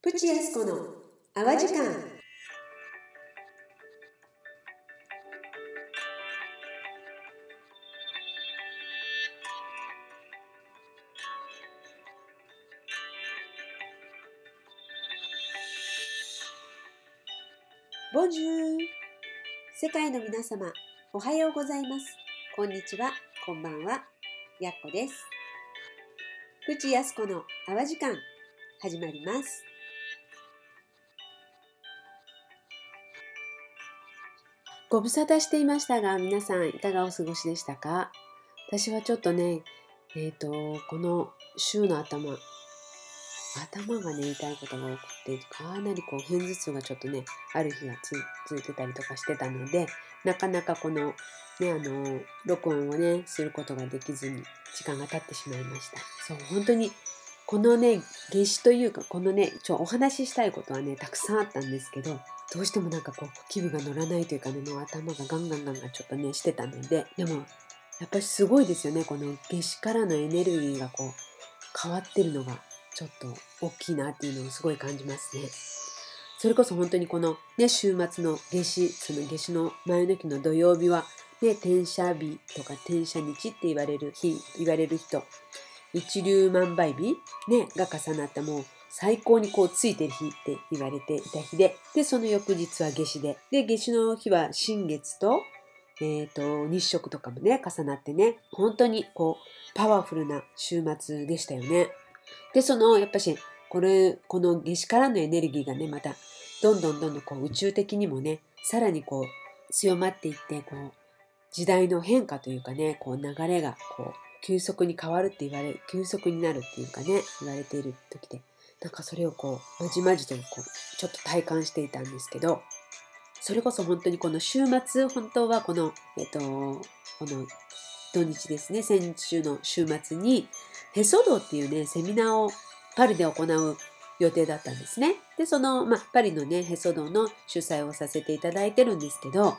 プチヤスコの淡時間。ボンジュー。世界の皆様おはようございます。こんにちは。こんばんは。やっこです。プチヤスコの淡時間。始まります。ご無沙汰していましたが皆さんいかがお過ごしでしたか？私はちょっとねえっ、ー、とこの週の頭頭がね痛いことが多くてかなりこう片頭痛がちょっとねある日が続いてたりとかしてたのでなかなかこのねあの録音をねすることができずに時間が経ってしまいました。そう本当にこのね夏至というかこのねちょお話ししたいことはねたくさんあったんですけどどうしてもなんかこう気分が乗らないというかねもう頭がガンガンガンガンちょっとねしてたのででもやっぱりすごいですよねこの夏至からのエネルギーがこう変わってるのがちょっと大きいなっていうのをすごい感じますね。それこそ本当にこのね、週末の夏至、その夏至の前の日の土曜日は、ね、転写日とか転写日って言われる日、言われる人、一粒万倍日、ね、が重なったもう最高にこうついてる日って言われていた日で、で、その翌日は夏至で、で、夏至の日は新月と、えっ、ー、と、日食とかもね、重なってね、本当にこう、パワフルな週末でしたよね。で、その、やっぱし、これ、この夏至からのエネルギーがね、また、どんどんどんどんこう宇宙的にもね、さらにこう、強まっていって、こう、時代の変化というかね、こう流れが、こう、急速に変わるって言われ、急速になるっていうかね、言われている時で、なんかそれをこう、まじまじとこう、ちょっと体感していたんですけど、それこそ本当にこの週末、本当はこの、えっと、この土日ですね、先週の週末に、へそ道っていうね、セミナーをパリで行う予定だったんですね。で、その、まあ、パリのね、へそ道の主催をさせていただいてるんですけど、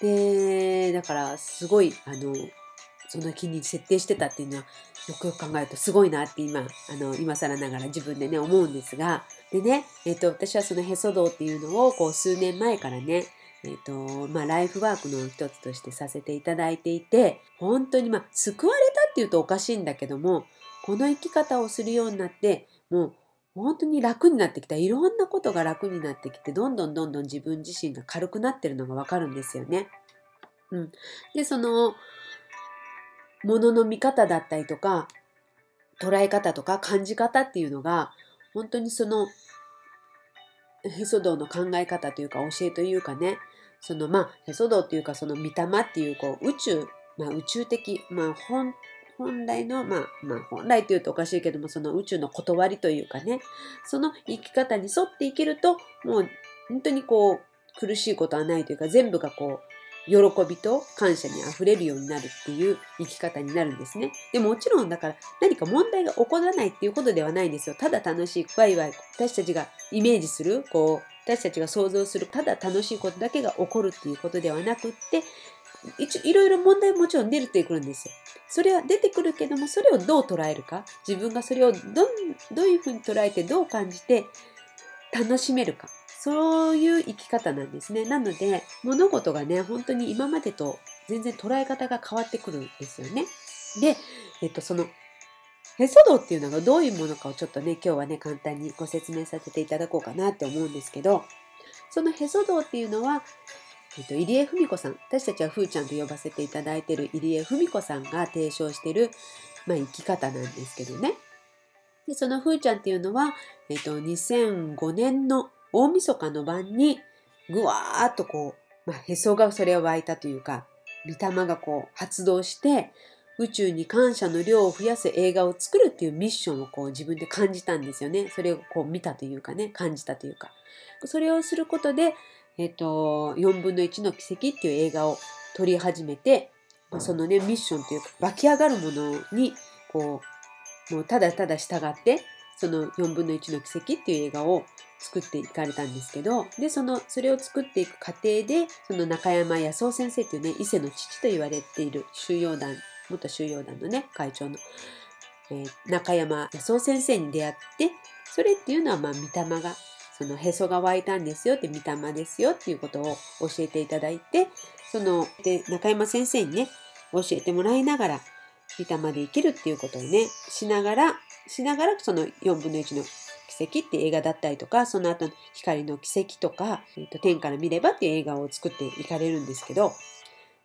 で、だから、すごい、あの、その日に設定してたっていうのは、よくよく考えるとすごいなって今、あの、今更ながら自分でね、思うんですが、でね、えっ、と、私はそのへそ道っていうのを、こう、数年前からね、えっ、ー、と、まあ、ライフワークの一つとしてさせていただいていて、本当に、まあ、救われたっていうとおかしいんだけども、この生き方をするようになって、もう、本当に楽になってきた。いろんなことが楽になってきて、どんどんどんどん自分自身が軽くなってるのがわかるんですよね。うん。で、その、ものの見方だったりとか、捉え方とか感じ方っていうのが、本当にその、へそ道の考え方というか教えというかね、そのまあ、へそ道っていうかその御霊っていうこう宇宙、まあ宇宙的、まあ本、本来の、まあ、まあ本来っていうとおかしいけども、その宇宙の断りというかね、その生き方に沿っていけると、もう本当にこう苦しいことはないというか、全部がこう喜びと感謝にあふれるようになるっていう生き方になるんですね。でもちろんだから何か問題が起こらないっていうことではないんですよ。ただ楽しい、ワイワイ、私たちがイメージする、こう、私たちが想像する、ただ楽しいことだけが起こるっていうことではなくって、いろいろ問題もちろん出てくるんですよ。それは出てくるけども、それをどう捉えるか、自分がそれをどどういうふうに捉えて、どう感じて楽しめるか。そういう生き方なんですね。なので、物事がね、本当に今までと全然捉え方が変わってくるんですよね。で、えっと、その、へそ道っていうのがどういうものかをちょっとね、今日はね、簡単にご説明させていただこうかなって思うんですけど、そのへそ道っていうのは、えっと、入江文子さん、私たちはふーちゃんと呼ばせていただいてる入江文子さんが提唱してる、まあ、生き方なんですけどね。で、そのふーちゃんっていうのは、えっと、2005年の大晦日の晩にぐわーっとこう、まあ、へそがそれを湧いたというか、御霊がこう発動して宇宙に感謝の量を増やす映画を作るっていうミッションをこう自分で感じたんですよね。それをこう見たというかね、感じたというか。それをすることで、えっ、と、4分の1の奇跡っていう映画を撮り始めて、まあ、そのね、ミッションというか湧き上がるものに、こう、もうただただ従って、その4分の1の奇跡っていう映画を作っていかれたんですけど、で、その、それを作っていく過程で、その中山康夫先生っていうね、伊勢の父と言われている収容団、元収容団のね、会長の、えー、中山康夫先生に出会って、それっていうのは、まあ、御霊が、そのへそが湧いたんですよって、御霊ですよっていうことを教えていただいて、その、で、中山先生にね、教えてもらいながら、御霊で生きるっていうことをね、しながら、しながら、その4分の1の奇跡って映画だったりとか、その後の光の奇跡とか、えーと、天から見ればっていう映画を作っていかれるんですけど、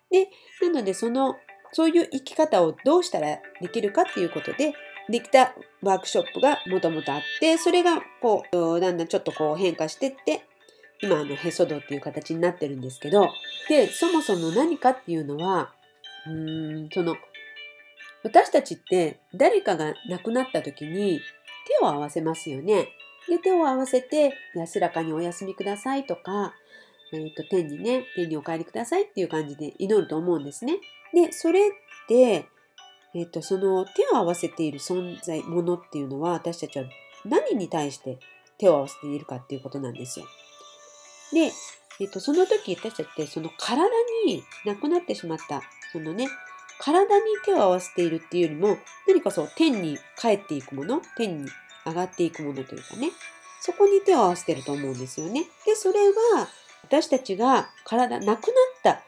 で、なのでその、そういう生き方をどうしたらできるかっていうことで、できたワークショップがもともとあって、それがこう、だんだんちょっとこう変化してって、今あのへそ道っていう形になってるんですけど、で、そもそも何かっていうのは、うーん、その、私たちって誰かが亡くなった時に手を合わせますよね。で、手を合わせて安らかにお休みくださいとか、えっ、ー、と、天にね、天にお帰りくださいっていう感じで祈ると思うんですね。で、それって、えっ、ー、と、その手を合わせている存在、ものっていうのは私たちは何に対して手を合わせているかっていうことなんですよ。で、えっ、ー、と、その時私たちってその体に亡くなってしまった、そのね、体に手を合わせているっていうよりも、何かそう天に帰っていくもの、天に上がっていくものというかね、そこに手を合わせてると思うんですよね。で、それは私たちが体、なくなった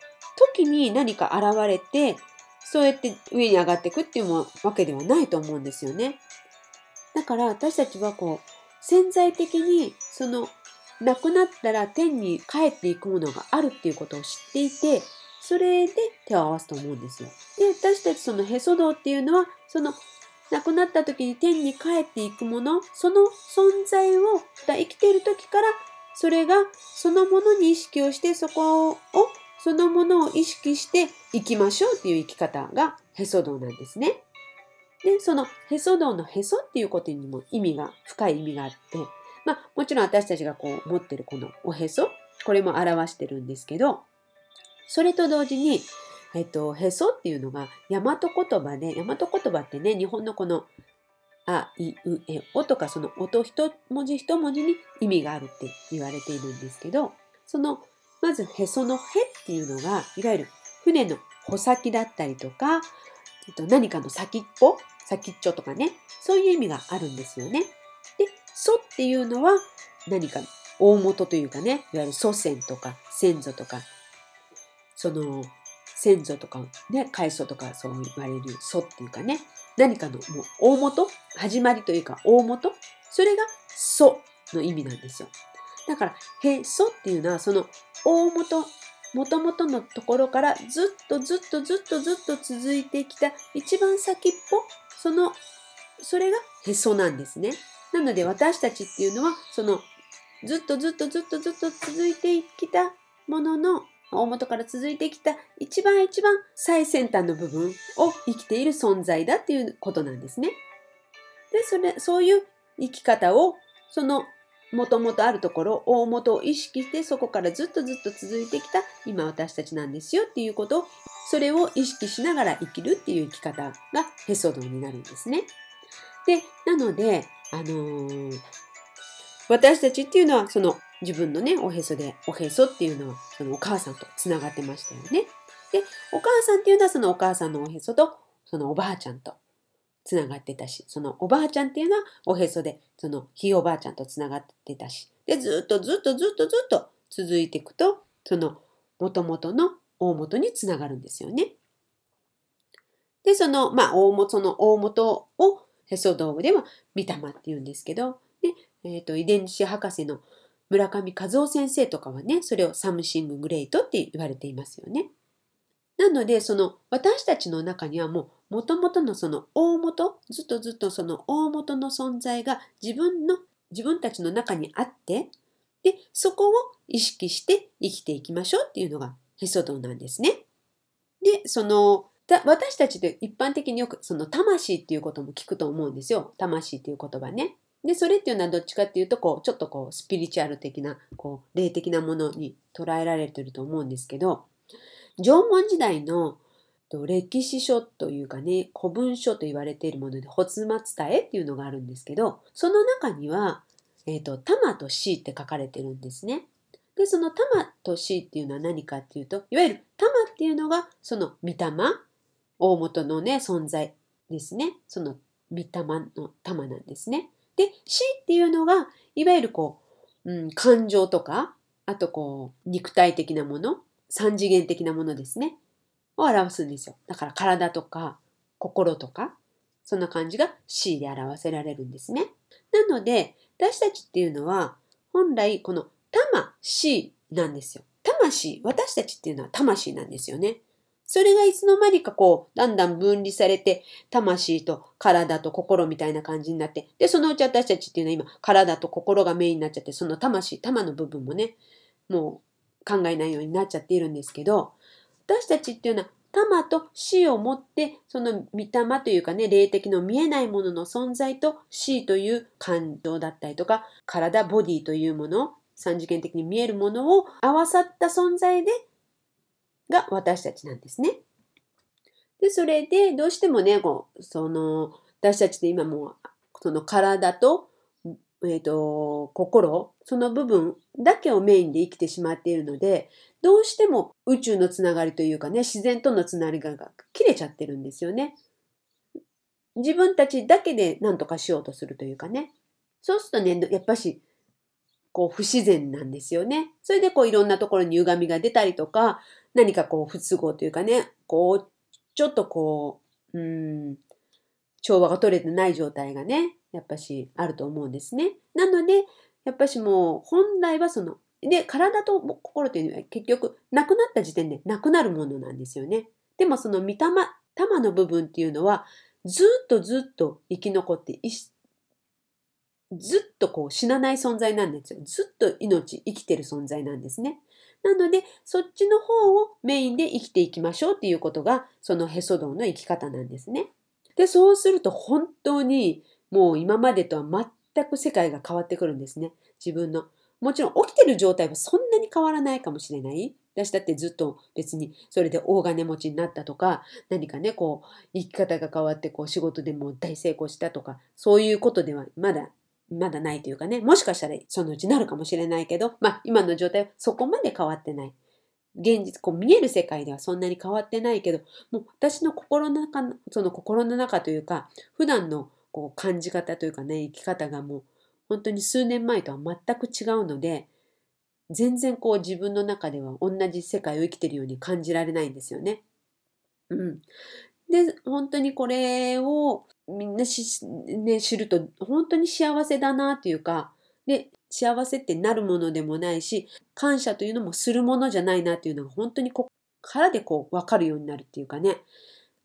時に何か現れて、そうやって上に上がっていくっていうわけではないと思うんですよね。だから私たちはこう、潜在的にその亡くなったら天に帰っていくものがあるっていうことを知っていて、それで手を合わすと思うんですよ。で、私たちそのへそ道っていうのは、その亡くなった時に天に帰っていくもの、その存在を生きている時からそれがそのものに意識をしてそこをそのものを意識して生きましょうっていう生き方がへそ道なんですね。で、そのへそ道のへそっていうことにも意味が、深い意味があって、まあもちろん私たちがこう持ってるこのおへそ、これも表してるんですけど、それと同時に、えっと、へそっていうのが大和言葉で、大和言葉ってね、日本のこのあ、い、う、え、おとかその音一文字一文字に意味があるって言われているんですけど、その、まずへそのへっていうのが、いわゆる船の穂先だったりとか、えっと、何かの先っぽ、先っちょとかね、そういう意味があるんですよね。で、祖っていうのは何か大元というかね、いわゆる祖先とか先祖とか、その先祖とかね、開祖とかそう言われる祖っていうかね、何かのもう大元、始まりというか大元、それが祖の意味なんですよ。だから、へそっていうのはその大元、もともとのところからずっとずっとずっとずっと続いてきた一番先っぽ、その、それがへそなんですね。なので私たちっていうのは、そのずっとずっとずっとずっと続いてきたものの大元から続いてきた一番一番最先端の部分を生きている存在だっていうことなんですね。で、それ、そういう生き方を、そのもともとあるところ、大元を意識してそこからずっとずっと続いてきた今私たちなんですよっていうことを、それを意識しながら生きるっていう生き方がへそ道になるんですね。で、なので、あのー、私たちっていうのはその自分のね、おへそで、おへそっていうのは、そのお母さんと繋がってましたよね。で、お母さんっていうのはそのお母さんのおへそと、そのおばあちゃんと繋がってたし、そのおばあちゃんっていうのはおへそで、そのひいおばあちゃんと繋がってたし、で、ずっとずっとずっとずっと続いていくと、その元々の大元につながるんですよね。で、その、まあ、大元その大元をへそ道具では御霊って言うんですけど、で、えっ、ー、と、遺伝子博士の村上和雄先生とかはね、それを Something Great って言われていますよね。なので、その私たちの中にはもう元々のその大元、ずっとずっとその大元の存在が自分の、自分たちの中にあって、で、そこを意識して生きていきましょうっていうのがへそ道なんですね。で、その、私たちで一般的によくその魂っていうことも聞くと思うんですよ。魂っていう言葉ね。で、それっていうのはどっちかっていうと、こう、ちょっとこう、スピリチュアル的な、こう、霊的なものに捉えられてると思うんですけど、縄文時代の歴史書というかね、古文書と言われているもので、骨末伝えっていうのがあるんですけど、その中には、えっ、ー、と、玉と死って書かれてるんですね。で、その玉と死っていうのは何かっていうと、いわゆる玉っていうのが、その御霊、大元のね、存在ですね。その御霊の玉なんですね。で、死っていうのが、いわゆるこう、うん、感情とか、あとこう、肉体的なもの、三次元的なものですね。を表すんですよ。だから体とか心とか、そんな感じが C で表せられるんですね。なので、私たちっていうのは、本来この魂なんですよ。魂、私たちっていうのは魂なんですよね。それがいつの間にかこう、だんだん分離されて、魂と体と心みたいな感じになって、で、そのうち私たちっていうのは今、体と心がメインになっちゃって、その魂、玉の部分もね、もう考えないようになっちゃっているんですけど、私たちっていうのは玉と死をもって、その御霊というかね、霊的の見えないものの存在と死という感情だったりとか、体、ボディというもの、三次元的に見えるものを合わさった存在で、が私たちなんですね。で、それで、どうしてもね、こう、その、私たちで今も、その体とえっ、ー、と、心、その部分だけをメインで生きてしまっているので、どうしても宇宙のつながりというかね、自然とのつながりが切れちゃってるんですよね。自分たちだけで何とかしようとするというかね。そうするとね、やっぱし、こう不自然なんですよね。それでこういろんなところに歪みが出たりとか、何かこう不都合というかね、こう、ちょっとこう、うん、調和が取れてない状態がね、やっぱしあると思うんですね。なので、やっぱしもう本来はその、で、体と心というのは結局なくなった時点でなくなるものなんですよね。でもその御霊、玉の部分っていうのはずっとずっと生き残ってずっとこう死なない存在なんですよ。ずっと命、生きてる存在なんですね。なので、そっちの方をメインで生きていきましょうっていうことが、そのへそ道の生き方なんですね。で、そうすると本当にもう今までとは全く世界が変わってくるんですね。自分の。もちろん起きてる状態はそんなに変わらないかもしれない。私だってずっと別にそれで大金持ちになったとか、何かね、こう、生き方が変わってこう仕事でも大成功したとか、そういうことではまだ、まだないというかね、もしかしたらそのうちなるかもしれないけど、まあ今の状態はそこまで変わってない。現実、こう見える世界ではそんなに変わってないけど、もう私の心の中、その心の中というか、普段のこう感じ方というかね、生き方がもう本当に数年前とは全く違うので、全然こう自分の中では同じ世界を生きてるように感じられないんですよね。うん。で、本当にこれをみんなし、ね、知ると本当に幸せだなというか、で、幸せってなるものでもないし、感謝というのもするものじゃないなっていうのが本当にこからでこう分かるようになるっていうかね、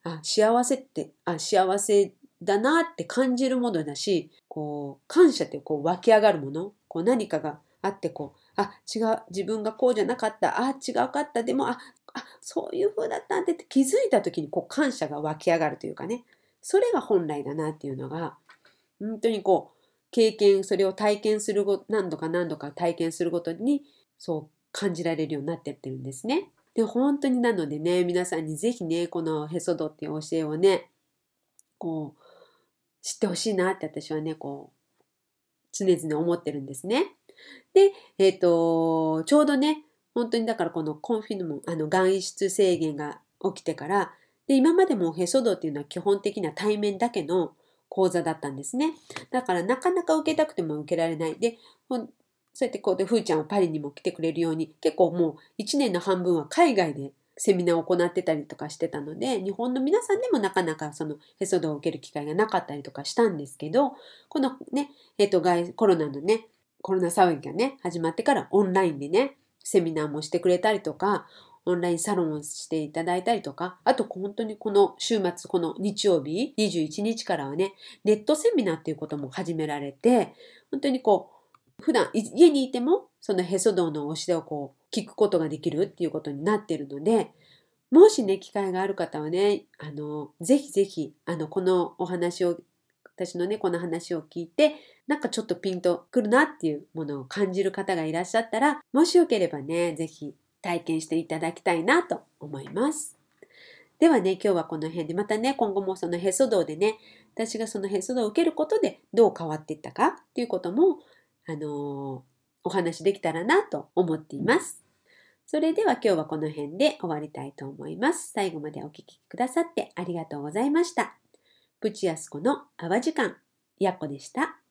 あ、幸せって、あ、幸せだなって感じるものだし、こう、感謝ってこう湧き上がるもの、こう何かがあってこう、あ、違う、自分がこうじゃなかった、あ、違うかった、でも、あ、あ、そういう風だったんでって気づいた時にこう感謝が湧き上がるというかね、それが本来だなっていうのが、本当にこう、経験、それを体験するご、何度か何度か体験するごとに、そう感じられるようになってってるんですね。で、本当になのでね、皆さんにぜひね、このへそどっていう教えをね、こう、知ってほしいなって私はね、こう、常々思ってるんですね。で、えっ、ー、と、ちょうどね、本当にだからこのコンフィヌム、あの、外出制限が起きてから、で、今までもへそ道っていうのは基本的な対面だけの講座だったんですね。だからなかなか受けたくても受けられない。で、そうやってこうで、ふーちゃんはパリにも来てくれるように、結構もう1年の半分は海外でセミナーを行ってたりとかしてたので、日本の皆さんでもなかなかそのへそ道を受ける機会がなかったりとかしたんですけど、このね、えっ、ー、と、コロナのね、コロナ騒ぎがね、始まってからオンラインでね、セミナーもしてくれたりとか、オンラインサロンをしていただいたりとか、あと本当にこの週末、この日曜日、21日からはね、ネットセミナーっていうことも始められて、本当にこう、普段家にいても、そのへそ道の教えをこう、聞くことができるっていうことになってるので、もしね、機会がある方はね、あの、ぜひぜひ、あの、このお話を、私のね、この話を聞いて、なんかちょっとピンとくるなっていうものを感じる方がいらっしゃったら、もしよければね、ぜひ体験していただきたいなと思います。ではね、今日はこの辺で、またね、今後もそのへそ道でね、私がそのへそ道を受けることでどう変わっていったかっていうことも、あのーお話できたらなと思っています。それでは今日はこの辺で終わりたいと思います。最後までお聴きくださってありがとうございました。プチヤスコの泡時間、やっこでした。